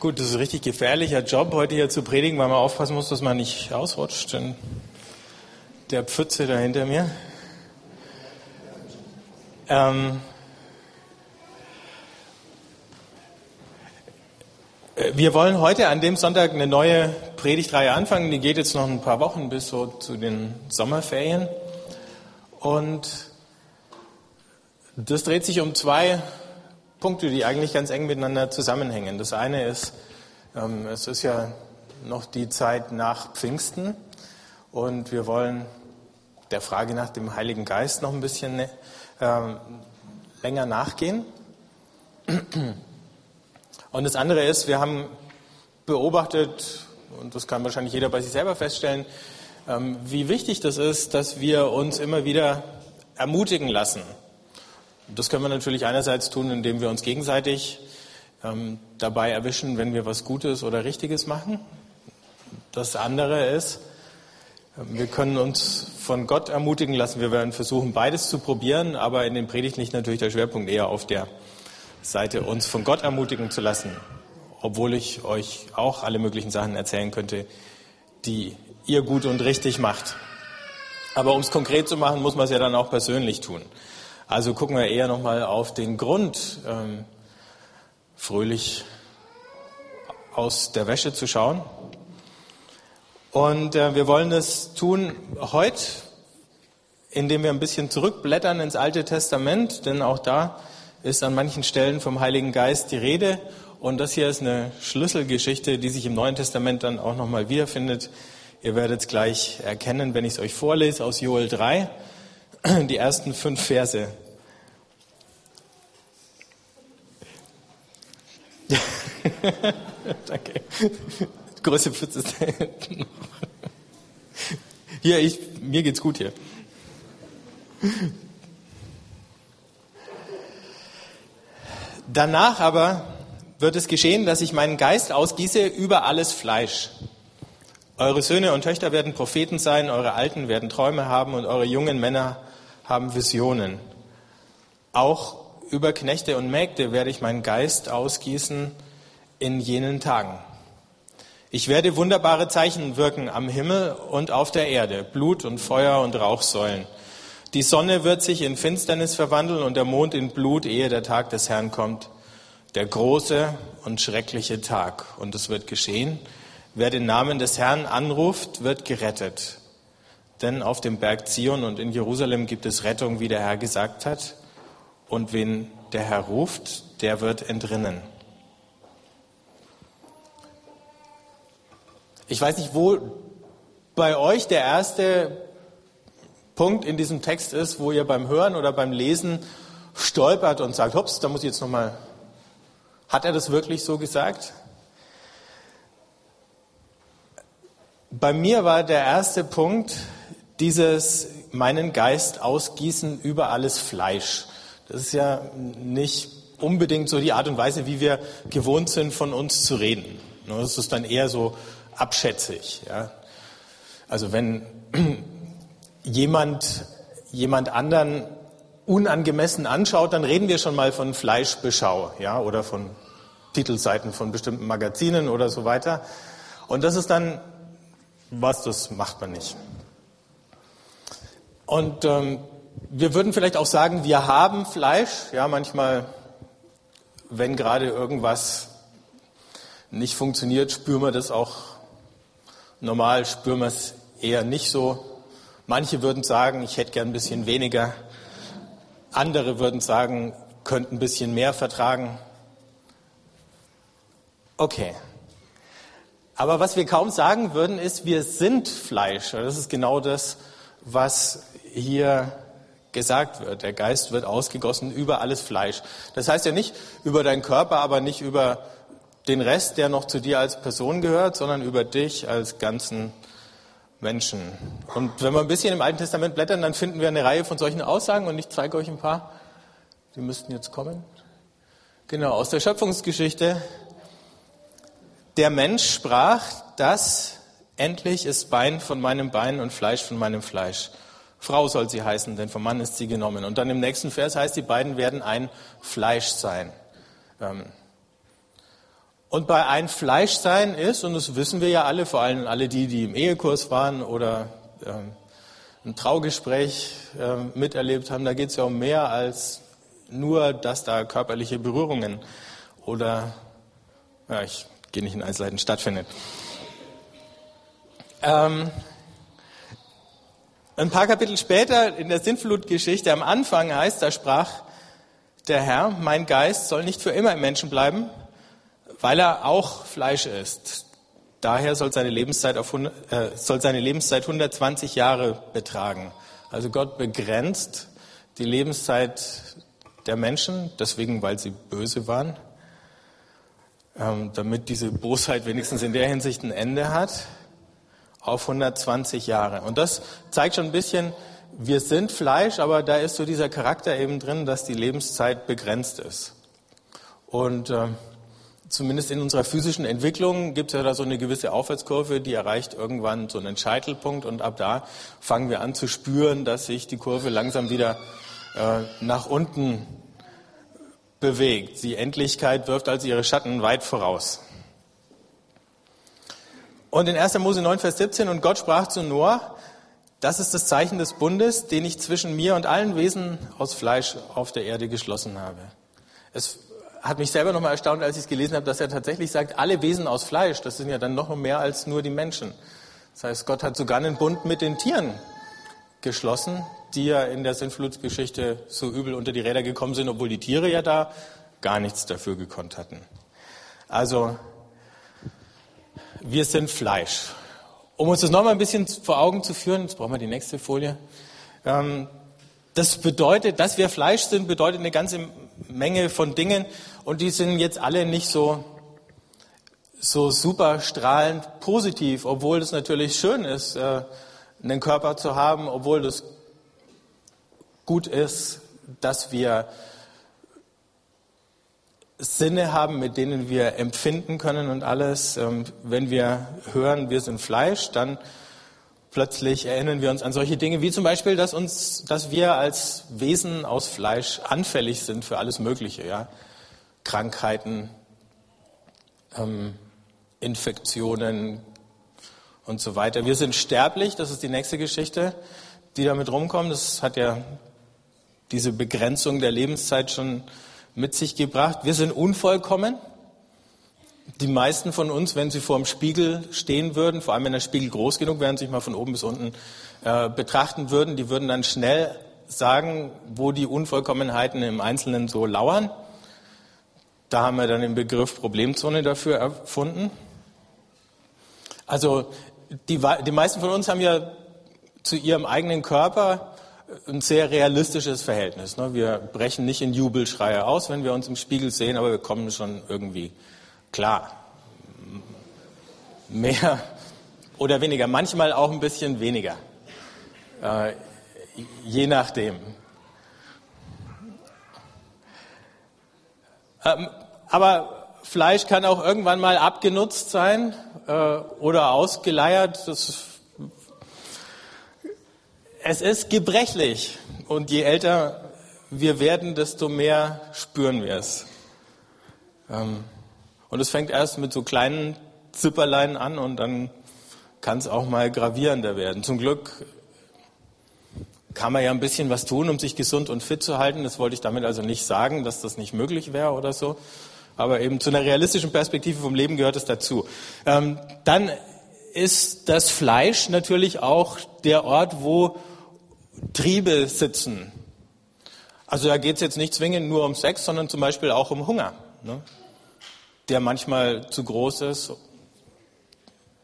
Gut, das ist ein richtig gefährlicher Job, heute hier zu predigen, weil man aufpassen muss, dass man nicht ausrutscht. Denn der Pfütze da hinter mir. Ähm, wir wollen heute an dem Sonntag eine neue Predigtreihe anfangen. Die geht jetzt noch ein paar Wochen bis so zu den Sommerferien. Und das dreht sich um zwei Punkte, die eigentlich ganz eng miteinander zusammenhängen. Das eine ist, ähm, es ist ja noch die Zeit nach Pfingsten und wir wollen der Frage nach dem Heiligen Geist noch ein bisschen äh, länger nachgehen. Und das andere ist, wir haben beobachtet, und das kann wahrscheinlich jeder bei sich selber feststellen, ähm, wie wichtig das ist, dass wir uns immer wieder ermutigen lassen das können wir natürlich einerseits tun, indem wir uns gegenseitig ähm, dabei erwischen, wenn wir was Gutes oder Richtiges machen. Das andere ist, wir können uns von Gott ermutigen lassen. Wir werden versuchen, beides zu probieren, aber in den Predigten liegt natürlich der Schwerpunkt eher auf der Seite, uns von Gott ermutigen zu lassen, obwohl ich euch auch alle möglichen Sachen erzählen könnte, die ihr gut und richtig macht. Aber um es konkret zu machen, muss man es ja dann auch persönlich tun. Also gucken wir eher nochmal auf den Grund, ähm, fröhlich aus der Wäsche zu schauen. Und äh, wir wollen das tun heute, indem wir ein bisschen zurückblättern ins Alte Testament, denn auch da ist an manchen Stellen vom Heiligen Geist die Rede. Und das hier ist eine Schlüsselgeschichte, die sich im Neuen Testament dann auch nochmal wiederfindet. Ihr werdet es gleich erkennen, wenn ich es euch vorlese aus Joel 3 die ersten fünf Verse. Danke. Größe Pfütze ist da hinten. Hier, ich, mir geht's gut hier. Danach aber wird es geschehen, dass ich meinen Geist ausgieße über alles Fleisch. Eure Söhne und Töchter werden Propheten sein, eure Alten werden Träume haben und eure jungen Männer haben Visionen. Auch über Knechte und Mägde werde ich meinen Geist ausgießen in jenen Tagen. Ich werde wunderbare Zeichen wirken am Himmel und auf der Erde, Blut und Feuer und Rauchsäulen. Die Sonne wird sich in Finsternis verwandeln und der Mond in Blut, ehe der Tag des Herrn kommt. Der große und schreckliche Tag. Und es wird geschehen, Wer den Namen des Herrn anruft, wird gerettet. Denn auf dem Berg Zion und in Jerusalem gibt es Rettung, wie der Herr gesagt hat. Und wen der Herr ruft, der wird entrinnen. Ich weiß nicht, wo bei euch der erste Punkt in diesem Text ist, wo ihr beim Hören oder beim Lesen stolpert und sagt, hops, da muss ich jetzt nochmal, hat er das wirklich so gesagt? Bei mir war der erste Punkt dieses meinen Geist ausgießen über alles Fleisch. Das ist ja nicht unbedingt so die Art und Weise, wie wir gewohnt sind, von uns zu reden. Das ist dann eher so abschätzig. Ja. Also wenn jemand jemand anderen unangemessen anschaut, dann reden wir schon mal von Fleischbeschau, ja, oder von Titelseiten von bestimmten Magazinen oder so weiter. Und das ist dann was, das macht man nicht. Und ähm, wir würden vielleicht auch sagen, wir haben Fleisch. Ja, manchmal, wenn gerade irgendwas nicht funktioniert, spüren wir das auch. Normal spüren wir es eher nicht so. Manche würden sagen, ich hätte gern ein bisschen weniger. Andere würden sagen, könnten ein bisschen mehr vertragen. Okay, aber was wir kaum sagen würden, ist, wir sind Fleisch. Das ist genau das, was hier gesagt wird. Der Geist wird ausgegossen über alles Fleisch. Das heißt ja nicht über deinen Körper, aber nicht über den Rest, der noch zu dir als Person gehört, sondern über dich als ganzen Menschen. Und wenn wir ein bisschen im Alten Testament blättern, dann finden wir eine Reihe von solchen Aussagen und ich zeige euch ein paar. Die müssten jetzt kommen. Genau, aus der Schöpfungsgeschichte der Mensch sprach, das endlich ist Bein von meinem Bein und Fleisch von meinem Fleisch. Frau soll sie heißen, denn vom Mann ist sie genommen. Und dann im nächsten Vers heißt, die beiden werden ein Fleisch sein. Ähm, Und bei ein Fleischsein ist, und das wissen wir ja alle, vor allem alle die, die im Ehekurs waren oder ähm, ein Traugespräch äh, miterlebt haben, da geht es ja um mehr als nur, dass da körperliche Berührungen oder, ja, ich gehe nicht in Einzelheiten, stattfinden. Ähm, ein paar Kapitel später in der Sintflutgeschichte am Anfang heißt, da sprach der Herr, mein Geist soll nicht für immer im Menschen bleiben, weil er auch Fleisch ist. Daher soll seine Lebenszeit, auf, äh, soll seine Lebenszeit 120 Jahre betragen. Also Gott begrenzt die Lebenszeit der Menschen, deswegen, weil sie böse waren, ähm, damit diese Bosheit wenigstens in der Hinsicht ein Ende hat, auf 120 Jahre. Und das zeigt schon ein bisschen, wir sind Fleisch, aber da ist so dieser Charakter eben drin, dass die Lebenszeit begrenzt ist. Und äh, zumindest in unserer physischen Entwicklung gibt es ja da so eine gewisse Aufwärtskurve, die erreicht irgendwann so einen Scheitelpunkt und ab da fangen wir an zu spüren, dass sich die Kurve langsam wieder äh, nach unten bewegt. Die Endlichkeit wirft also ihre Schatten weit voraus. Und in 1. Mose 9, Vers 17, und Gott sprach zu Noah, das ist das Zeichen des Bundes, den ich zwischen mir und allen Wesen aus Fleisch auf der Erde geschlossen habe. Es hat mich selber nochmal erstaunt, als ich es gelesen habe, dass er tatsächlich sagt, alle Wesen aus Fleisch, das sind ja dann noch mehr als nur die Menschen. Das heißt, Gott hat sogar einen Bund mit den Tieren geschlossen, die ja in der Sintflutgeschichte so übel unter die Räder gekommen sind, obwohl die Tiere ja da gar nichts dafür gekonnt hatten. Also, wir sind Fleisch. Um uns das nochmal ein bisschen vor Augen zu führen, jetzt brauchen wir die nächste Folie. Ähm, das bedeutet, dass wir Fleisch sind, bedeutet eine ganze Menge von Dingen und die sind jetzt alle nicht so, so super strahlend positiv, obwohl es natürlich schön ist, äh, einen Körper zu haben, obwohl das gut ist, dass wir Sinne haben, mit denen wir empfinden können und alles. Ähm, wenn wir hören, wir sind Fleisch, dann plötzlich erinnern wir uns an solche Dinge wie zum Beispiel, dass uns, dass wir als Wesen aus Fleisch anfällig sind für alles Mögliche, ja, Krankheiten, ähm, Infektionen und so weiter. Wir sind sterblich, das ist die nächste Geschichte, die damit rumkommt. Das hat ja diese Begrenzung der Lebenszeit schon mit sich gebracht. Wir sind unvollkommen. Die meisten von uns, wenn sie vor dem Spiegel stehen würden, vor allem wenn der Spiegel groß genug wäre und sich mal von oben bis unten äh, betrachten würden, die würden dann schnell sagen, wo die Unvollkommenheiten im Einzelnen so lauern. Da haben wir dann den Begriff Problemzone dafür erfunden. Also die, die meisten von uns haben ja zu ihrem eigenen Körper ein sehr realistisches Verhältnis. Ne? Wir brechen nicht in Jubelschreie aus, wenn wir uns im Spiegel sehen, aber wir kommen schon irgendwie Klar, mehr oder weniger, manchmal auch ein bisschen weniger, äh, je nachdem. Ähm, aber Fleisch kann auch irgendwann mal abgenutzt sein äh, oder ausgeleiert. Das, es ist gebrechlich und je älter wir werden, desto mehr spüren wir es. Ähm, und es fängt erst mit so kleinen Zipperlein an und dann kann es auch mal gravierender werden. Zum Glück kann man ja ein bisschen was tun, um sich gesund und fit zu halten. Das wollte ich damit also nicht sagen, dass das nicht möglich wäre oder so. Aber eben zu einer realistischen Perspektive vom Leben gehört es dazu. Ähm, dann ist das Fleisch natürlich auch der Ort, wo Triebe sitzen. Also da geht es jetzt nicht zwingend nur um Sex, sondern zum Beispiel auch um Hunger. Ne? der manchmal zu groß ist,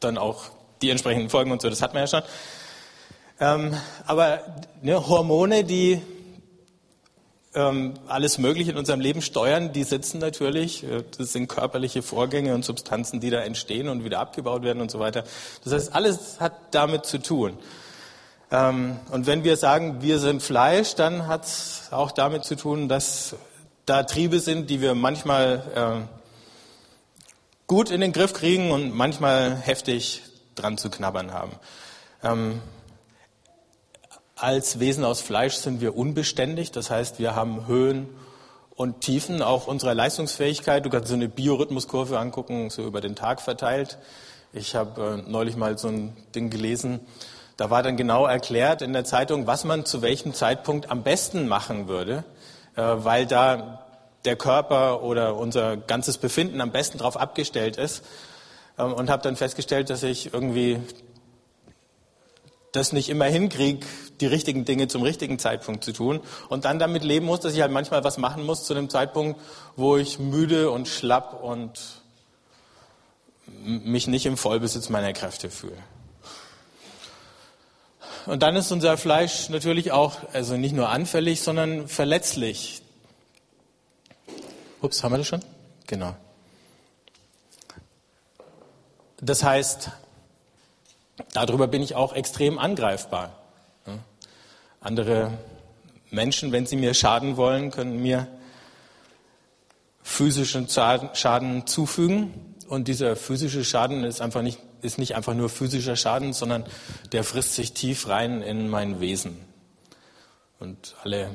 dann auch die entsprechenden Folgen und so, das hat man ja schon. Ähm, aber ne, Hormone, die ähm, alles Mögliche in unserem Leben steuern, die sitzen natürlich. Äh, das sind körperliche Vorgänge und Substanzen, die da entstehen und wieder abgebaut werden und so weiter. Das heißt, alles hat damit zu tun. Ähm, und wenn wir sagen, wir sind Fleisch, dann hat es auch damit zu tun, dass da Triebe sind, die wir manchmal äh, gut in den Griff kriegen und manchmal heftig dran zu knabbern haben. Ähm, als Wesen aus Fleisch sind wir unbeständig, das heißt, wir haben Höhen und Tiefen auch unserer Leistungsfähigkeit. Du kannst so eine Biorhythmuskurve angucken, so über den Tag verteilt. Ich habe äh, neulich mal so ein Ding gelesen. Da war dann genau erklärt in der Zeitung, was man zu welchem Zeitpunkt am besten machen würde, äh, weil da der Körper oder unser ganzes Befinden am besten darauf abgestellt ist. Ähm, und habe dann festgestellt, dass ich irgendwie das nicht immer hinkriege, die richtigen Dinge zum richtigen Zeitpunkt zu tun und dann damit leben muss, dass ich halt manchmal was machen muss zu einem Zeitpunkt, wo ich müde und schlapp und mich nicht im Vollbesitz meiner Kräfte fühle. Und dann ist unser Fleisch natürlich auch, also nicht nur anfällig, sondern verletzlich. Ups, haben wir das schon? Genau. Das heißt, darüber bin ich auch extrem angreifbar. Andere Menschen, wenn sie mir schaden wollen, können mir physischen Schaden zufügen. Und dieser physische Schaden ist einfach nicht, ist nicht einfach nur physischer Schaden, sondern der frisst sich tief rein in mein Wesen. Und alle,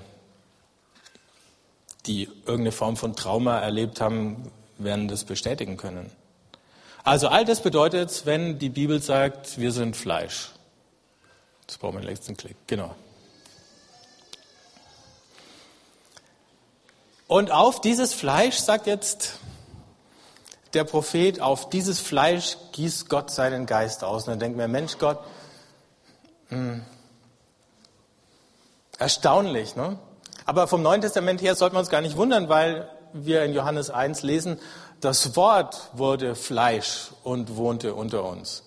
die irgendeine Form von Trauma erlebt haben, werden das bestätigen können. Also all das bedeutet, wenn die Bibel sagt, wir sind Fleisch. Das brauchen wir den letzten Klick. Genau. Und auf dieses Fleisch, sagt jetzt der Prophet, auf dieses Fleisch gießt Gott seinen Geist aus. Und dann denkt mir, Mensch Gott, mh, hm, erstaunlich. Ne? Aber vom Neuen Testament her sollten wir uns gar nicht wundern, weil wir in Johannes 1 lesen, das Wort wurde Fleisch und wohnte unter uns.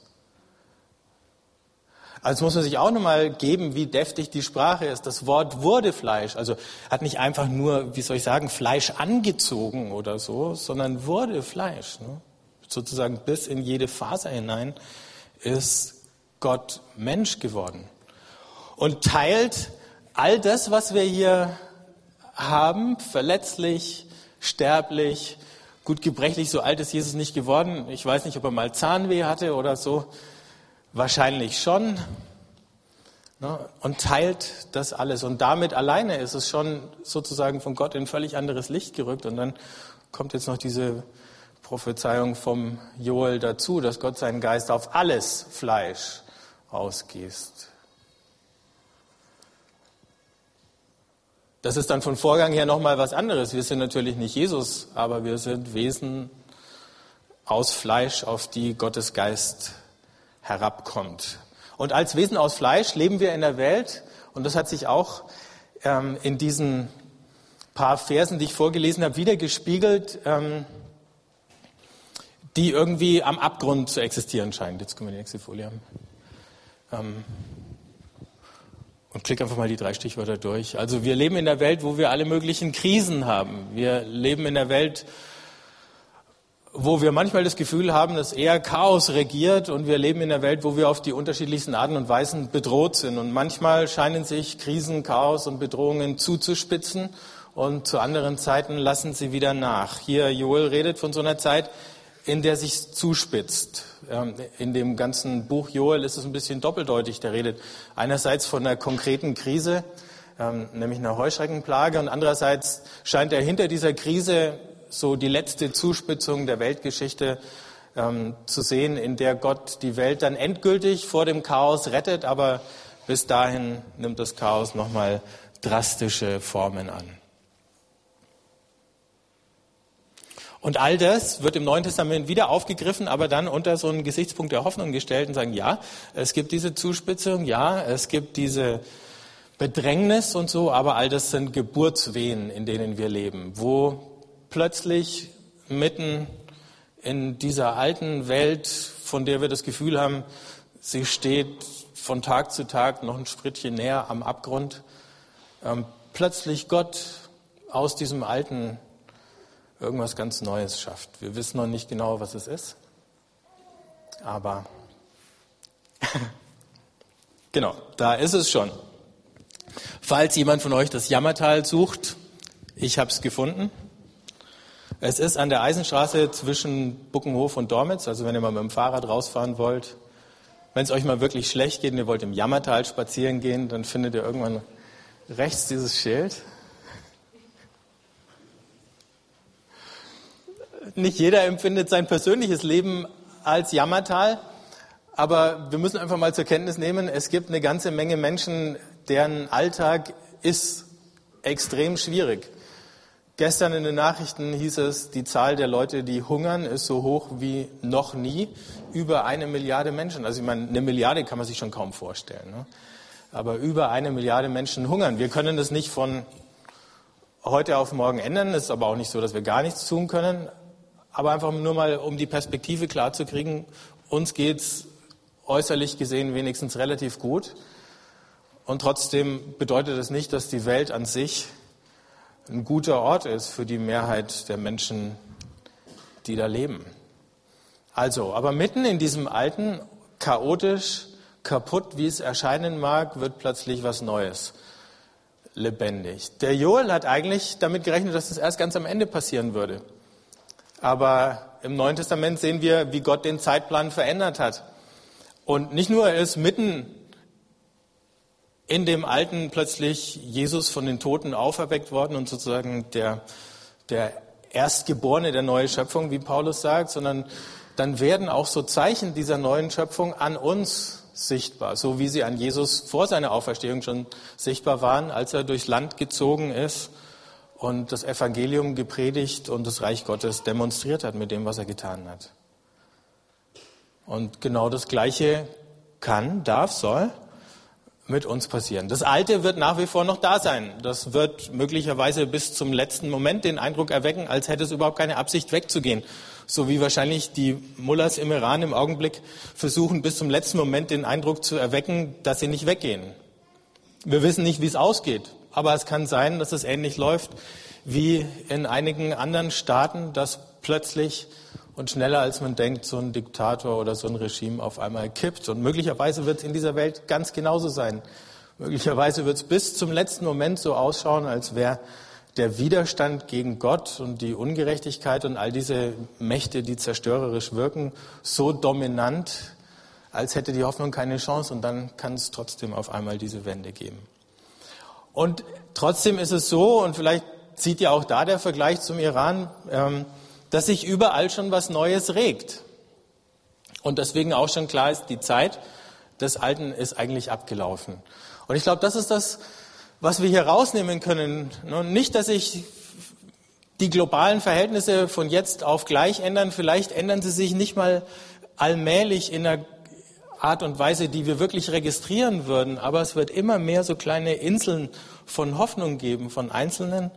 Also muss man sich auch nochmal geben, wie deftig die Sprache ist. Das Wort wurde Fleisch. Also hat nicht einfach nur, wie soll ich sagen, Fleisch angezogen oder so, sondern wurde Fleisch. Ne? Sozusagen bis in jede Faser hinein ist Gott Mensch geworden. Und teilt all das, was wir hier haben, verletzlich, sterblich, gut gebrechlich, so alt ist Jesus nicht geworden. Ich weiß nicht, ob er mal Zahnweh hatte oder so. Wahrscheinlich schon. Ne? Und teilt das alles. Und damit alleine ist es schon sozusagen von Gott in völlig anderes Licht gerückt. Und dann kommt jetzt noch diese Prophezeiung vom Joel dazu, dass Gott seinen Geist auf alles Fleisch ausgießt. Das ist dann von Vorgang her nochmal was anderes. Wir sind natürlich nicht Jesus, aber wir sind Wesen aus Fleisch, auf die Gottes Geist herabkommt. Und als Wesen aus Fleisch leben wir in der Welt, und das hat sich auch ähm, in diesen paar Versen, die ich vorgelesen habe, wieder gespiegelt, ähm, die irgendwie am Abgrund zu existieren scheinen. Jetzt können wir die nächste Folie haben. Ähm, und klick einfach mal die drei Stichwörter durch. Also wir leben in der Welt, wo wir alle möglichen Krisen haben. Wir leben in der Welt, wo wir manchmal das Gefühl haben, dass eher Chaos regiert und wir leben in der Welt, wo wir auf die unterschiedlichsten Arten und Weisen bedroht sind. Und manchmal scheinen sich Krisen, Chaos und Bedrohungen zuzuspitzen und zu anderen Zeiten lassen sie wieder nach. Hier Joel redet von so einer Zeit, in der sich zuspitzt. Ähm, in dem ganzen Buch Joel ist es ein bisschen doppeldeutig. Der redet einerseits von einer konkreten Krise, ähm, nämlich einer Heuschreckenplage, und andererseits scheint er hinter dieser Krise so die letzte Zuspitzung der Weltgeschichte ähm, zu sehen, in der Gott die Welt dann endgültig vor dem Chaos rettet, aber bis dahin nimmt das Chaos nochmal drastische Formen an. Und all das wird im Neuen Testament wieder aufgegriffen, aber dann unter so einen Gesichtspunkt der Hoffnung gestellt und sagen, ja, es gibt diese Zuspitzung, ja, es gibt diese Bedrängnis und so, aber all das sind Geburtswehen, in denen wir leben, wo plötzlich mitten in dieser alten Welt, von der wir das Gefühl haben, sie steht von Tag zu Tag noch ein Schrittchen näher am Abgrund, ähm, plötzlich Gott aus diesem alten irgendwas ganz Neues schafft. Wir wissen noch nicht genau, was es ist, aber genau, da ist es schon. Falls jemand von euch das Jammertal sucht, ich habe es gefunden. Es ist an der Eisenstraße zwischen Buckenhof und Dormitz, also wenn ihr mal mit dem Fahrrad rausfahren wollt. Wenn es euch mal wirklich schlecht geht und ihr wollt im Jammertal spazieren gehen, dann findet ihr irgendwann rechts dieses Schild. Nicht jeder empfindet sein persönliches Leben als Jammertal, aber wir müssen einfach mal zur Kenntnis nehmen, es gibt eine ganze Menge Menschen, deren Alltag ist extrem schwierig. Gestern in den Nachrichten hieß es, die Zahl der Leute, die hungern, ist so hoch wie noch nie. Über eine Milliarde Menschen. Also ich meine, eine Milliarde kann man sich schon kaum vorstellen. Ne? Aber über eine Milliarde Menschen hungern. Wir können das nicht von heute auf morgen ändern. Es ist aber auch nicht so, dass wir gar nichts tun können. Aber einfach nur mal, um die Perspektive klar zu kriegen, uns geht's äußerlich gesehen wenigstens relativ gut. Und trotzdem bedeutet es das nicht, dass die Welt an sich ein guter Ort ist für die Mehrheit der Menschen, die da leben. Also, aber mitten in diesem alten, chaotisch, kaputt, wie es erscheinen mag, wird plötzlich was Neues lebendig. Der Joel hat eigentlich damit gerechnet, dass das erst ganz am Ende passieren würde. Aber im Neuen Testament sehen wir, wie Gott den Zeitplan verändert hat. Und nicht nur ist mitten in dem Alten plötzlich Jesus von den Toten auferweckt worden und sozusagen der, der Erstgeborene der neuen Schöpfung, wie Paulus sagt, sondern dann werden auch so Zeichen dieser neuen Schöpfung an uns sichtbar, so wie sie an Jesus vor seiner Auferstehung schon sichtbar waren, als er durchs Land gezogen ist und das Evangelium gepredigt und das Reich Gottes demonstriert hat mit dem, was er getan hat. Und genau das Gleiche kann, darf, soll mit uns passieren. Das Alte wird nach wie vor noch da sein. Das wird möglicherweise bis zum letzten Moment den Eindruck erwecken, als hätte es überhaupt keine Absicht wegzugehen. So wie wahrscheinlich die Mullahs im Iran im Augenblick versuchen, bis zum letzten Moment den Eindruck zu erwecken, dass sie nicht weggehen. Wir wissen nicht, wie es ausgeht. Aber es kann sein, dass es ähnlich läuft wie in einigen anderen Staaten, dass plötzlich und schneller als man denkt, so ein Diktator oder so ein Regime auf einmal kippt. Und möglicherweise wird es in dieser Welt ganz genauso sein. Möglicherweise wird es bis zum letzten Moment so ausschauen, als wäre der Widerstand gegen Gott und die Ungerechtigkeit und all diese Mächte, die zerstörerisch wirken, so dominant, als hätte die Hoffnung keine Chance. Und dann kann es trotzdem auf einmal diese Wende geben. Und trotzdem ist es so, und vielleicht sieht ja auch da der Vergleich zum Iran, ähm, dass sich überall schon was Neues regt. Und deswegen auch schon klar ist, die Zeit des Alten ist eigentlich abgelaufen. Und ich glaube, das ist das, was wir hier rausnehmen können. Nicht, dass sich die globalen Verhältnisse von jetzt auf gleich ändern. Vielleicht ändern sie sich nicht mal allmählich in einer Art und Weise, die wir wirklich registrieren würden. Aber es wird immer mehr so kleine Inseln von Hoffnung geben, von Einzelnen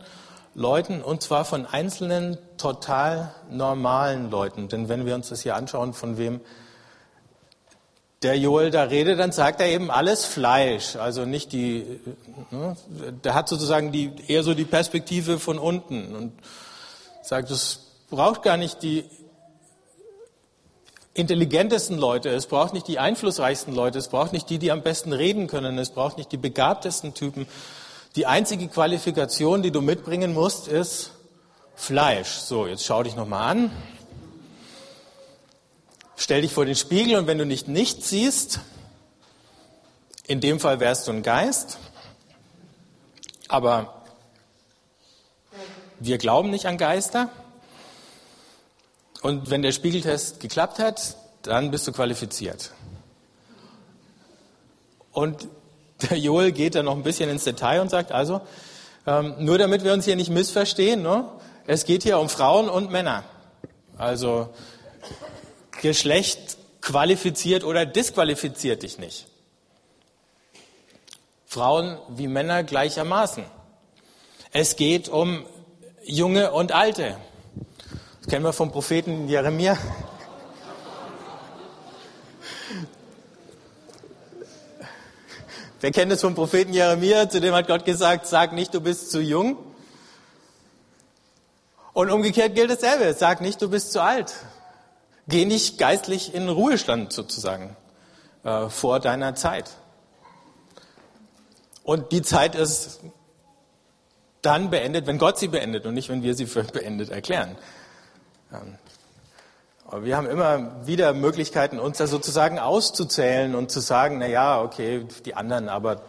Leuten, und zwar von einzelnen total normalen Leuten. Denn wenn wir uns das hier anschauen, von wem der Joel da redet, dann sagt er eben alles Fleisch. Also nicht die, ne, der hat sozusagen die, eher so die Perspektive von unten und sagt, es braucht gar nicht die intelligentesten Leute, es braucht nicht die einflussreichsten Leute, es braucht nicht die, die am besten reden können, es braucht nicht die begabtesten Typen, die einzige Qualifikation, die du mitbringen musst, ist Fleisch. So, jetzt schau dich nochmal an. Stell dich vor den Spiegel und wenn du nicht nichts siehst, in dem Fall wärst du ein Geist, aber wir glauben nicht an Geister. Und wenn der Spiegeltest geklappt hat, dann bist du qualifiziert. Und der Joel geht da noch ein bisschen ins Detail und sagt also, ähm, nur damit wir uns hier nicht missverstehen, ne? es geht hier um Frauen und Männer. Also Geschlecht qualifiziert oder disqualifiziert dich nicht. Frauen wie Männer gleichermaßen. Es geht um Junge und Alte. Kennen wir vom Propheten Jeremia. Wir kennen es vom Propheten Jeremia, zu dem hat Gott gesagt, sag nicht, du bist zu jung. Und umgekehrt gilt dasselbe, sag nicht, du bist zu alt. Geh nicht geistlich in Ruhestand sozusagen äh, vor deiner Zeit. Und die Zeit ist dann beendet, wenn Gott sie beendet und nicht, wenn wir sie für beendet erklären. Ähm, aber wir haben immer wieder Möglichkeiten, uns da sozusagen auszuzählen und zu sagen, na ja, okay, die anderen, aber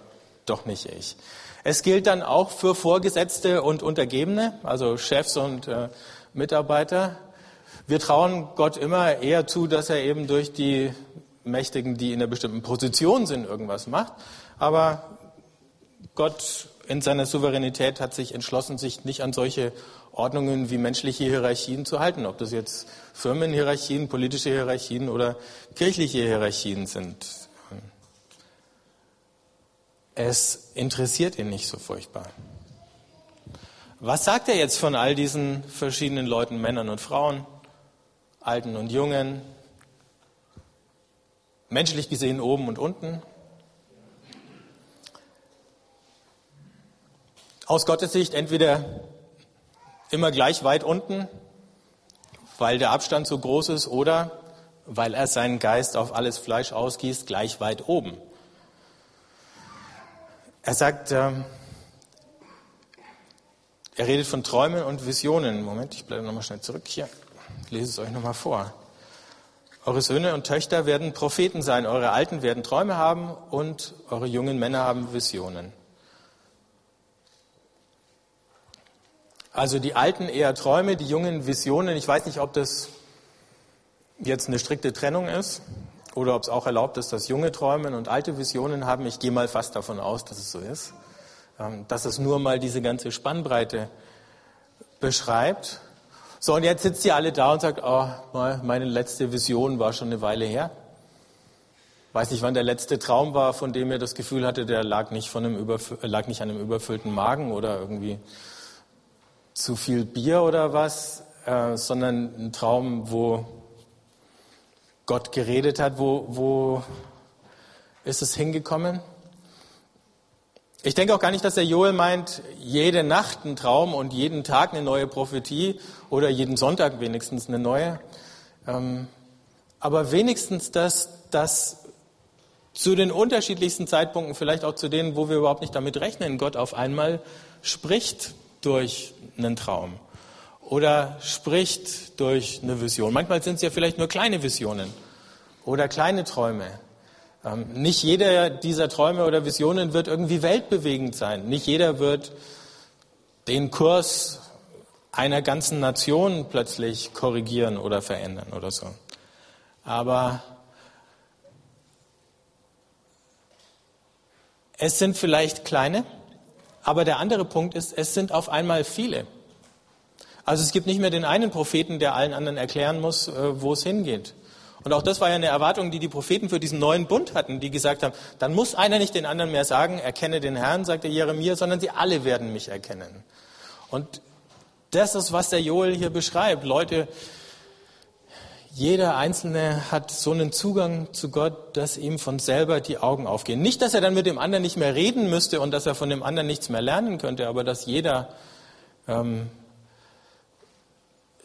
doch nicht ich. Es gilt dann auch für Vorgesetzte und Untergebene, also Chefs und äh, Mitarbeiter. Wir trauen Gott immer eher zu, dass er eben durch die Mächtigen, die in einer bestimmten Position sind, irgendwas macht. Aber Gott in seiner Souveränität hat sich entschlossen, sich nicht an solche Ordnungen wie menschliche Hierarchien zu halten, ob das jetzt Firmenhierarchien, politische Hierarchien oder kirchliche Hierarchien sind. Es interessiert ihn nicht so furchtbar. Was sagt er jetzt von all diesen verschiedenen Leuten, Männern und Frauen, Alten und Jungen, menschlich gesehen oben und unten? Aus Gottes Sicht entweder immer gleich weit unten, weil der Abstand so groß ist, oder weil er seinen Geist auf alles Fleisch ausgießt, gleich weit oben. Er sagt, ähm, er redet von Träumen und Visionen. Moment, ich bleibe nochmal schnell zurück hier. Ich lese es euch nochmal vor. Eure Söhne und Töchter werden Propheten sein, eure Alten werden Träume haben und eure jungen Männer haben Visionen. Also die Alten eher Träume, die Jungen Visionen. Ich weiß nicht, ob das jetzt eine strikte Trennung ist oder ob es auch erlaubt ist, dass Junge träumen und alte Visionen haben. Ich gehe mal fast davon aus, dass es so ist. Ähm, dass es nur mal diese ganze Spannbreite beschreibt. So, und jetzt sitzt ihr alle da und sagt, oh, meine letzte Vision war schon eine Weile her. Weiß nicht, wann der letzte Traum war, von dem ihr das Gefühl hatte, der lag nicht, von einem lag nicht an einem überfüllten Magen oder irgendwie zu viel Bier oder was, äh, sondern ein Traum, wo Gott geredet hat. Wo, wo ist es hingekommen? Ich denke auch gar nicht, dass der Joel meint, jede Nacht ein Traum und jeden Tag eine neue Prophetie oder jeden Sonntag wenigstens eine neue. Ähm, aber wenigstens das, dass zu den unterschiedlichsten Zeitpunkten, vielleicht auch zu denen, wo wir überhaupt nicht damit rechnen, Gott auf einmal spricht durch einen Traum oder spricht durch eine Vision. Manchmal sind es ja vielleicht nur kleine Visionen oder kleine Träume. Ähm, nicht jeder dieser Träume oder Visionen wird irgendwie weltbewegend sein. Nicht jeder wird den Kurs einer ganzen Nation plötzlich korrigieren oder verändern oder so. Aber es sind vielleicht kleine, aber der andere Punkt ist, es sind auf einmal viele. Also es gibt nicht mehr den einen Propheten, der allen anderen erklären muss, äh, wo es hingeht. Und auch das war ja eine Erwartung, die die Propheten für diesen neuen Bund hatten, die gesagt haben, dann muss einer nicht den anderen mehr sagen, erkenne den Herrn, sagte Jeremia, sondern sie alle werden mich erkennen. Und das ist, was der Joel hier beschreibt. Leute, jeder Einzelne hat so einen Zugang zu Gott, dass ihm von selber die Augen aufgehen. Nicht, dass er dann mit dem anderen nicht mehr reden müsste und dass er von dem anderen nichts mehr lernen könnte, aber dass jeder ähm,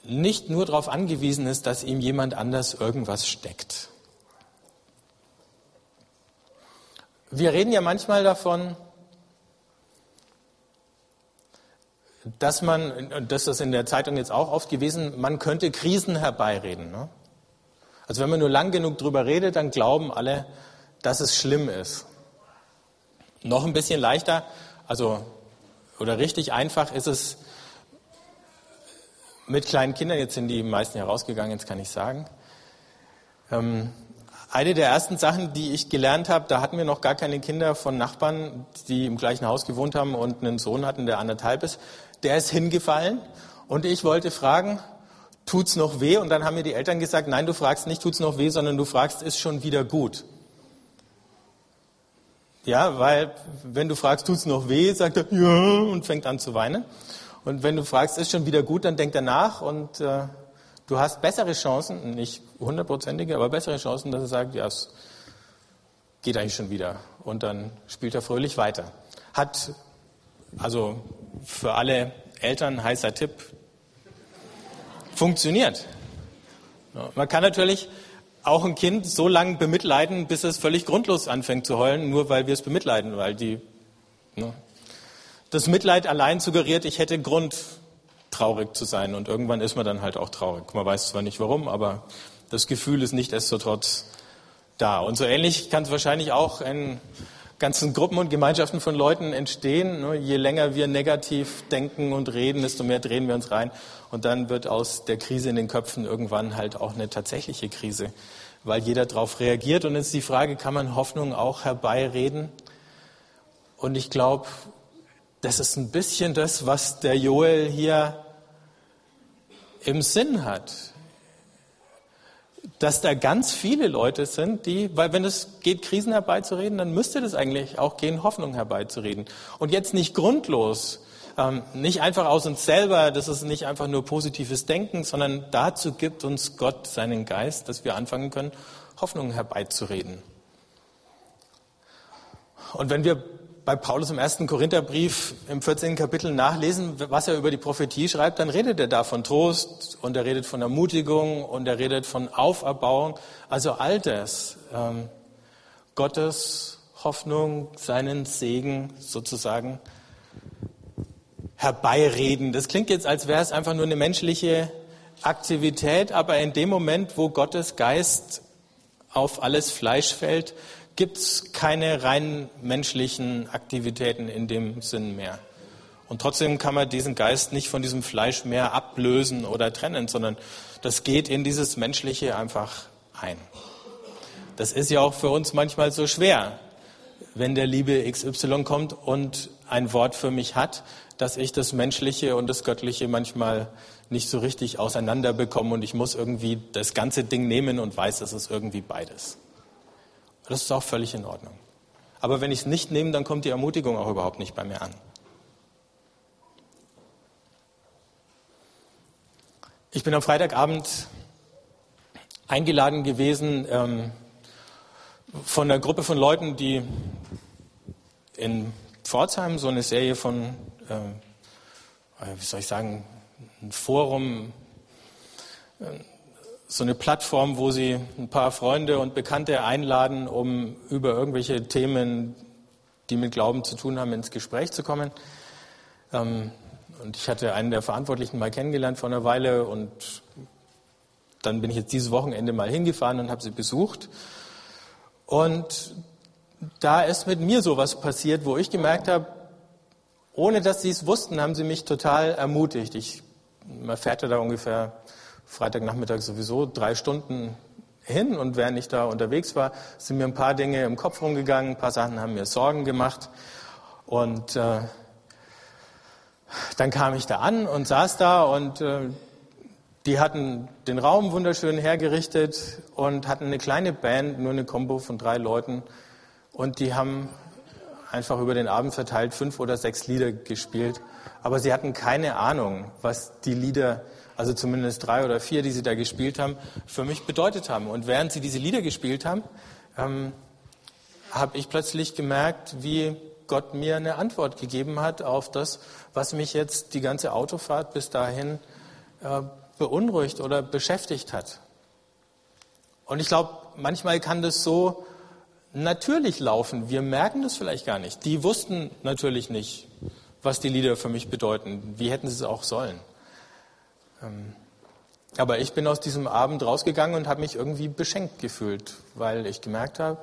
nicht nur darauf angewiesen ist, dass ihm jemand anders irgendwas steckt. Wir reden ja manchmal davon, dass man, das ist in der Zeitung jetzt auch oft gewesen, man könnte Krisen herbeireden. Ne? Also wenn man nur lang genug drüber redet, dann glauben alle, dass es schlimm ist. Noch ein bisschen leichter, also oder richtig einfach ist es mit kleinen Kindern. Jetzt sind die meisten herausgegangen, jetzt kann ich sagen. Ähm, eine der ersten Sachen, die ich gelernt habe, da hatten wir noch gar keine Kinder von Nachbarn, die im gleichen Haus gewohnt haben und einen Sohn hatten, der anderthalb ist. Der ist hingefallen und ich wollte fragen, tut's noch weh? Und dann haben mir die Eltern gesagt, nein, du fragst nicht, tut's noch weh, sondern du fragst, ist schon wieder gut. Ja, weil wenn du fragst, tut's noch weh, sagt er ja und fängt an zu weinen. Und wenn du fragst, ist schon wieder gut, dann denkt er nach und äh, du hast bessere Chancen, nicht hundertprozentige, aber bessere Chancen, dass er sagt, ja, es geht eigentlich schon wieder. Und dann spielt er fröhlich weiter. Hat also für alle Eltern heißer Tipp, funktioniert. Man kann natürlich auch ein Kind so lange bemitleiden, bis es völlig grundlos anfängt zu heulen, nur weil wir es bemitleiden, weil die, ne, das Mitleid allein suggeriert, ich hätte Grund, traurig zu sein. Und irgendwann ist man dann halt auch traurig. Man weiß zwar nicht warum, aber das Gefühl ist nicht destotrotz da. Und so ähnlich kann es wahrscheinlich auch ein ganzen Gruppen und Gemeinschaften von Leuten entstehen. Ne? Je länger wir negativ denken und reden, desto mehr drehen wir uns rein. Und dann wird aus der Krise in den Köpfen irgendwann halt auch eine tatsächliche Krise, weil jeder darauf reagiert. Und jetzt ist die Frage, kann man Hoffnung auch herbeireden? Und ich glaube, das ist ein bisschen das, was der Joel hier im Sinn hat dass da ganz viele Leute sind, die, weil wenn es geht, Krisen herbeizureden, dann müsste das eigentlich auch gehen, Hoffnung herbeizureden. Und jetzt nicht grundlos, ähm, nicht einfach aus uns selber, das ist nicht einfach nur positives Denken, sondern dazu gibt uns Gott seinen Geist, dass wir anfangen können, Hoffnung herbeizureden. Und wenn wir bei Paulus im ersten Korintherbrief im 14. Kapitel nachlesen, was er über die Prophetie schreibt, dann redet er da von Trost und er redet von Ermutigung und er redet von Auferbauung. Also all das, ähm, Gottes Hoffnung, seinen Segen sozusagen herbeireden. Das klingt jetzt, als wäre es einfach nur eine menschliche Aktivität, aber in dem Moment, wo Gottes Geist auf alles Fleisch fällt, gibt es keine rein menschlichen Aktivitäten in dem Sinn mehr. Und trotzdem kann man diesen Geist nicht von diesem Fleisch mehr ablösen oder trennen, sondern das geht in dieses Menschliche einfach ein. Das ist ja auch für uns manchmal so schwer, wenn der liebe XY kommt und ein Wort für mich hat, dass ich das Menschliche und das Göttliche manchmal nicht so richtig auseinander bekomme und ich muss irgendwie das ganze Ding nehmen und weiß, es ist irgendwie beides. Das ist auch völlig in Ordnung. Aber wenn ich es nicht nehme, dann kommt die Ermutigung auch überhaupt nicht bei mir an. Ich bin am Freitagabend eingeladen gewesen ähm, von einer Gruppe von Leuten, die in Pforzheim so eine Serie von, ähm, äh, wie soll ich sagen, ein Forum, äh, so eine Plattform, wo sie ein paar Freunde und Bekannte einladen, um über irgendwelche Themen, die mit Glauben zu tun haben, ins Gespräch zu kommen. Ähm, und ich hatte einen der Verantwortlichen mal kennengelernt vor einer Weile und dann bin ich jetzt dieses Wochenende mal hingefahren und habe sie besucht. Und da ist mit mir sowas passiert, wo ich gemerkt habe, ohne dass sie es wussten, haben sie mich total ermutigt. Ich, man fährt da ungefähr Freitagnachmittag sowieso drei Stunden hin und während ich da unterwegs war, sind mir ein paar Dinge im Kopf rumgegangen, ein paar Sachen haben mir Sorgen gemacht. Und äh, dann kam ich da an und saß da und äh, die hatten den Raum wunderschön hergerichtet und hatten eine kleine Band, nur eine Kombo von drei Leuten. Und die haben einfach über den Abend verteilt fünf oder sechs Lieder gespielt, aber sie hatten keine Ahnung, was die Lieder also zumindest drei oder vier, die sie da gespielt haben, für mich bedeutet haben. Und während sie diese Lieder gespielt haben, ähm, habe ich plötzlich gemerkt, wie Gott mir eine Antwort gegeben hat auf das, was mich jetzt die ganze Autofahrt bis dahin äh, beunruhigt oder beschäftigt hat. Und ich glaube, manchmal kann das so natürlich laufen. Wir merken das vielleicht gar nicht. Die wussten natürlich nicht, was die Lieder für mich bedeuten. Wie hätten sie es auch sollen? Ähm, aber ich bin aus diesem Abend rausgegangen und habe mich irgendwie beschenkt gefühlt, weil ich gemerkt habe,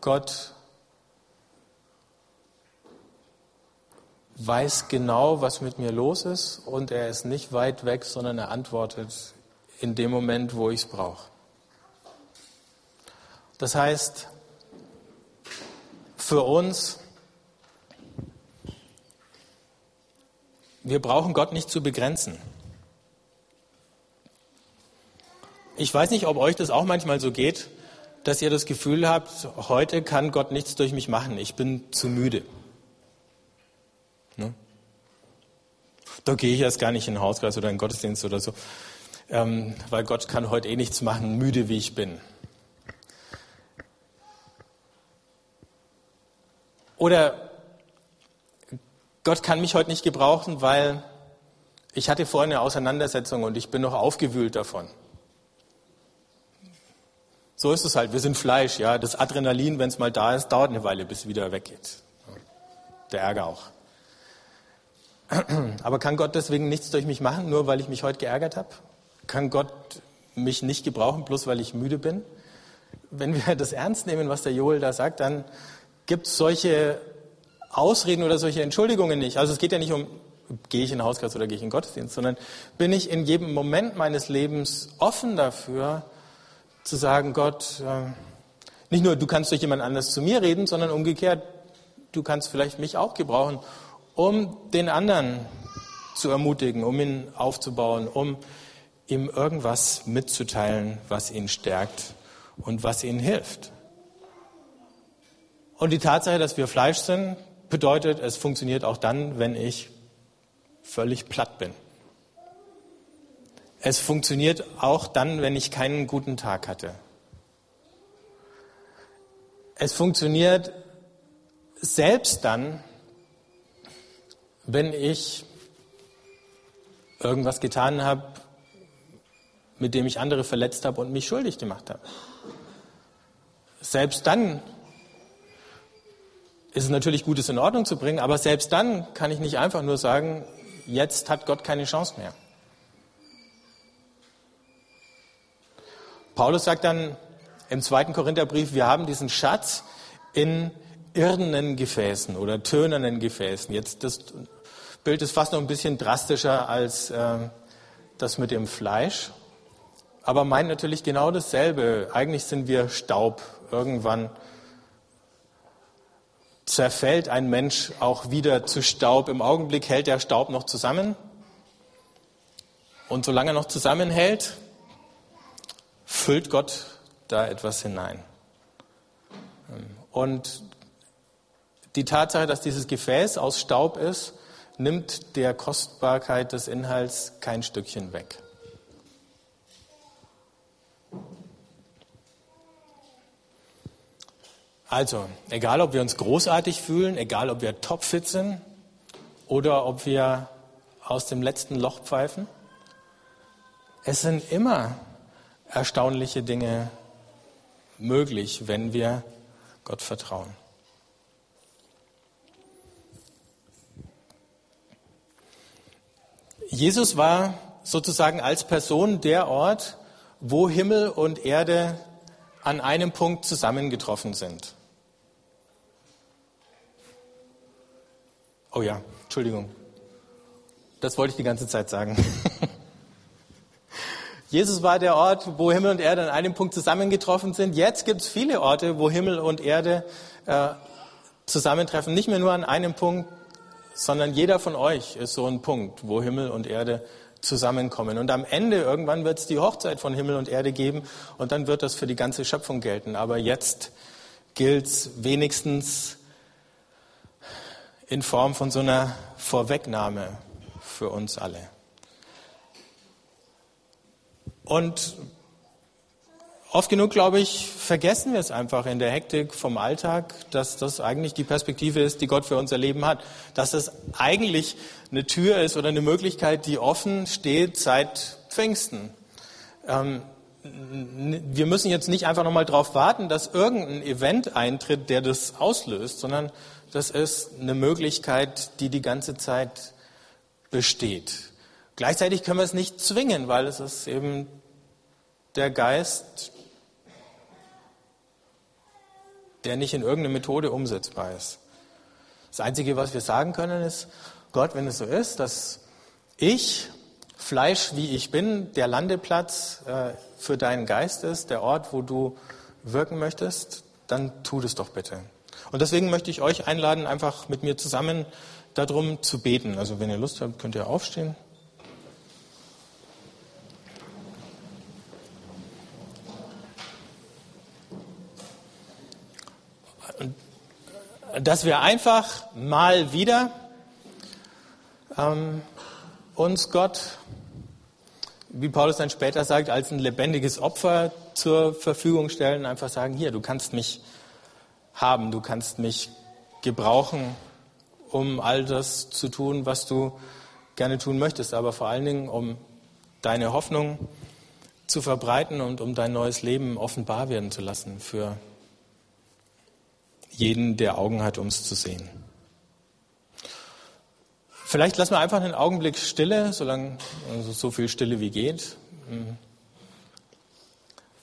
Gott weiß genau, was mit mir los ist und er ist nicht weit weg, sondern er antwortet in dem Moment, wo ich es brauche. Das heißt, für uns, wir brauchen Gott nicht zu begrenzen. Ich weiß nicht, ob euch das auch manchmal so geht, dass ihr das Gefühl habt, heute kann Gott nichts durch mich machen, ich bin zu müde. Ne? Da gehe ich erst gar nicht in den Hauskreis oder in den Gottesdienst oder so, ähm, weil Gott kann heute eh nichts machen, müde wie ich bin. Oder Gott kann mich heute nicht gebrauchen, weil ich hatte vorhin eine Auseinandersetzung und ich bin noch aufgewühlt davon. So ist es halt. Wir sind Fleisch, ja. Das Adrenalin, wenn es mal da ist, dauert eine Weile, bis es wieder weggeht. Der Ärger auch. Aber kann Gott deswegen nichts durch mich machen, nur weil ich mich heute geärgert habe? Kann Gott mich nicht gebrauchen, bloß weil ich müde bin? Wenn wir das ernst nehmen, was der Joel da sagt, dann gibt es solche Ausreden oder solche Entschuldigungen nicht. Also es geht ja nicht um, gehe ich in den Hauskreis oder gehe ich in den Gottesdienst, sondern bin ich in jedem Moment meines Lebens offen dafür, zu sagen, Gott, äh, nicht nur du kannst durch jemand anders zu mir reden, sondern umgekehrt, du kannst vielleicht mich auch gebrauchen, um den anderen zu ermutigen, um ihn aufzubauen, um ihm irgendwas mitzuteilen, was ihn stärkt und was ihnen hilft. Und die Tatsache, dass wir Fleisch sind, bedeutet, es funktioniert auch dann, wenn ich völlig platt bin. Es funktioniert auch dann, wenn ich keinen guten Tag hatte. Es funktioniert selbst dann, wenn ich irgendwas getan habe, mit dem ich andere verletzt habe und mich schuldig gemacht habe. Selbst dann ist es natürlich gut, es in Ordnung zu bringen, aber selbst dann kann ich nicht einfach nur sagen, jetzt hat Gott keine Chance mehr. Paulus sagt dann im zweiten Korintherbrief, wir haben diesen Schatz in irdenen Gefäßen oder tönernen Gefäßen. Jetzt das Bild ist fast noch ein bisschen drastischer als äh, das mit dem Fleisch aber meint natürlich genau dasselbe. Eigentlich sind wir Staub. Irgendwann zerfällt ein Mensch auch wieder zu Staub. Im Augenblick hält der Staub noch zusammen. Und solange er noch zusammenhält, füllt Gott da etwas hinein. Und die Tatsache, dass dieses Gefäß aus Staub ist, nimmt der Kostbarkeit des Inhalts kein Stückchen weg. Also, egal ob wir uns großartig fühlen, egal ob wir topfit sind oder ob wir aus dem letzten Loch pfeifen, es sind immer erstaunliche Dinge möglich, wenn wir Gott vertrauen. Jesus war sozusagen als Person der Ort, wo Himmel und Erde an einem Punkt zusammengetroffen sind. Oh ja, Entschuldigung. Das wollte ich die ganze Zeit sagen. Jesus war der Ort, wo Himmel und Erde an einem Punkt zusammengetroffen sind. Jetzt gibt es viele Orte, wo Himmel und Erde äh, zusammentreffen. Nicht mehr nur an einem Punkt, sondern jeder von euch ist so ein Punkt, wo Himmel und Erde zusammenkommen. Und am Ende, irgendwann wird es die Hochzeit von Himmel und Erde geben und dann wird das für die ganze Schöpfung gelten. Aber jetzt gilt es wenigstens in Form von so einer Vorwegnahme für uns alle. Und oft genug, glaube ich, vergessen wir es einfach in der Hektik vom Alltag, dass das eigentlich die Perspektive ist, die Gott für unser Leben hat. Dass das eigentlich eine Tür ist oder eine Möglichkeit, die offen steht seit Pfingsten. Ähm, wir müssen jetzt nicht einfach nochmal darauf warten, dass irgendein Event eintritt, der das auslöst, sondern das ist eine Möglichkeit, die die ganze Zeit besteht. Gleichzeitig können wir es nicht zwingen, weil es ist eben der Geist, der nicht in irgendeine Methode umsetzbar ist. Das Einzige, was wir sagen können, ist, Gott, wenn es so ist, dass ich, Fleisch wie ich bin, der Landeplatz äh, für deinen Geist ist, der Ort, wo du wirken möchtest, dann tu das doch bitte. Und deswegen möchte ich euch einladen, einfach mit mir zusammen darum zu beten. Also wenn ihr Lust habt, könnt ihr aufstehen. Dass wir einfach mal wieder ähm, uns Gott, wie Paulus dann später sagt, als ein lebendiges Opfer zur Verfügung stellen, einfach sagen, hier, du kannst mich haben. Du kannst mich gebrauchen, um all das zu tun, was du gerne tun möchtest, aber vor allen Dingen, um deine Hoffnung zu verbreiten und um dein neues Leben offenbar werden zu lassen für jeden, der Augen hat, um es zu sehen. Vielleicht lassen wir einfach einen Augenblick Stille, solange also so viel Stille wie geht. Hm.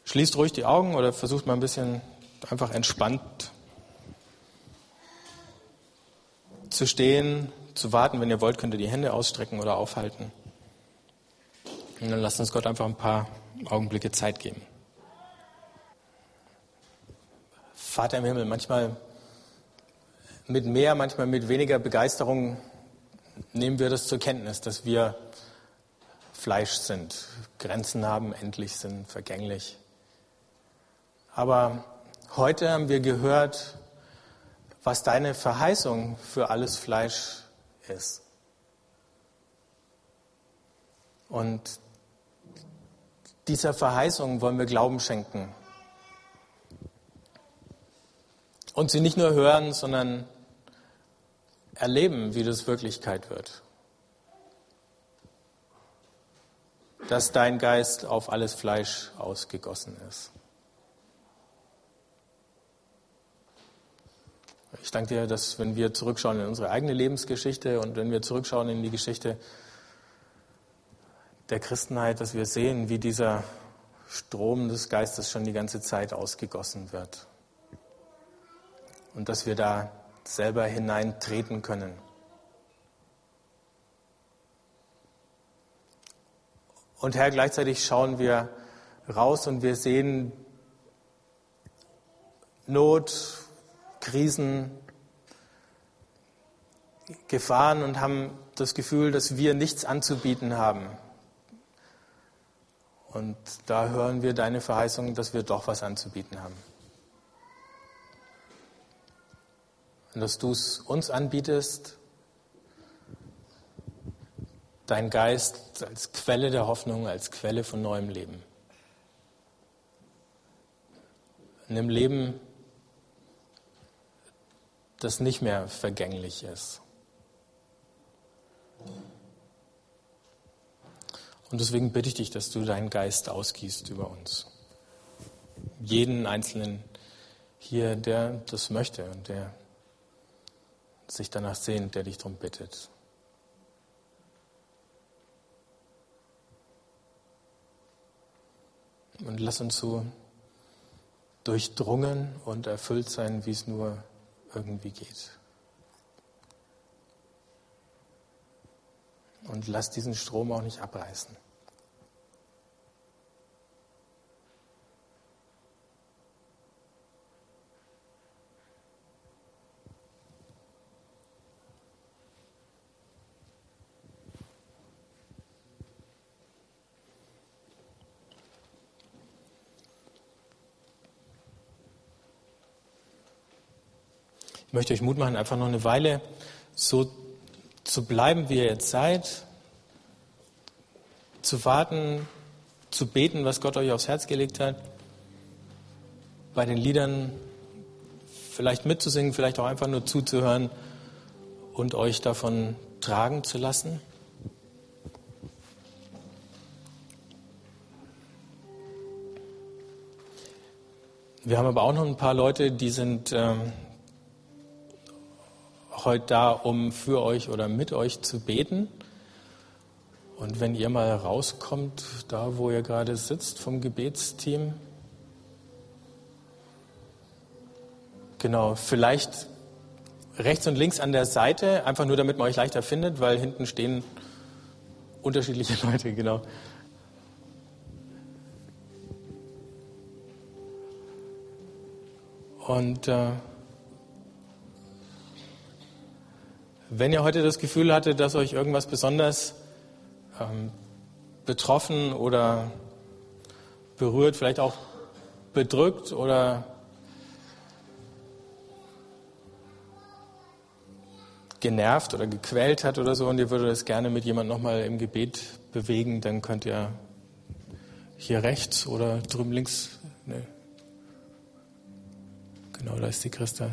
Schließt ruhig die Augen oder versucht mal ein bisschen einfach entspannt zu stehen, zu warten. Wenn ihr wollt, könnt ihr die Hände ausstrecken oder aufhalten. Und dann lasst uns Gott einfach ein paar Augenblicke Zeit geben. Vater im Himmel, manchmal mit mehr, manchmal mit weniger Begeisterung nehmen wir das zur Kenntnis, dass wir Fleisch sind, Grenzen haben, endlich sind, vergänglich. Aber heute haben wir gehört, was deine Verheißung für alles Fleisch ist. Und dieser Verheißung wollen wir Glauben schenken. Und sie nicht nur hören, sondern erleben, wie das Wirklichkeit wird. Dass dein Geist auf alles Fleisch ausgegossen ist. Ich danke dir, dass wenn wir zurückschauen in unsere eigene Lebensgeschichte und wenn wir zurückschauen in die Geschichte der Christenheit, dass wir sehen, wie dieser Strom des Geistes schon die ganze Zeit ausgegossen wird. Und dass wir da selber hineintreten können. Und Herr, gleichzeitig schauen wir raus und wir sehen Not, Krisen, Gefahren und haben das Gefühl, dass wir nichts anzubieten haben. Und da hören wir deine Verheißung, dass wir doch was anzubieten haben. Und dass du es uns anbietest, dein Geist als Quelle der Hoffnung, als Quelle von neuem Leben. In einem Leben, das nicht mehr vergänglich ist. Und deswegen bitte ich dich, dass du deinen Geist ausgießt über uns. Jeden Einzelnen hier, der das möchte und der sich danach sehnt, der dich darum bittet. Und lass uns so durchdrungen und erfüllt sein, wie es nur irgendwie geht. Und lass diesen Strom auch nicht abreißen. Ich möchte euch Mut machen, einfach noch eine Weile so zu bleiben, wie ihr jetzt seid, zu warten, zu beten, was Gott euch aufs Herz gelegt hat, bei den Liedern vielleicht mitzusingen, vielleicht auch einfach nur zuzuhören und euch davon tragen zu lassen. Wir haben aber auch noch ein paar Leute, die sind ähm, heute da, um für euch oder mit euch zu beten. Und wenn ihr mal rauskommt, da wo ihr gerade sitzt vom Gebetsteam, genau, vielleicht rechts und links an der Seite, einfach nur damit man euch leichter findet, weil hinten stehen unterschiedliche Leute, genau. Und äh, Wenn ihr heute das Gefühl hattet, dass euch irgendwas besonders ähm, betroffen oder berührt, vielleicht auch bedrückt oder genervt oder gequält hat oder so und ihr würdet es gerne mit jemandem nochmal im Gebet bewegen, dann könnt ihr hier rechts oder drüben links, ne, genau, da ist die Christa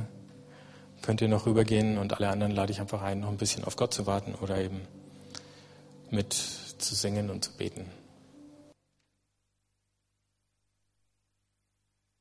könnt ihr noch rübergehen und alle anderen lade ich einfach ein, noch ein bisschen auf Gott zu warten oder eben mit zu singen und zu beten.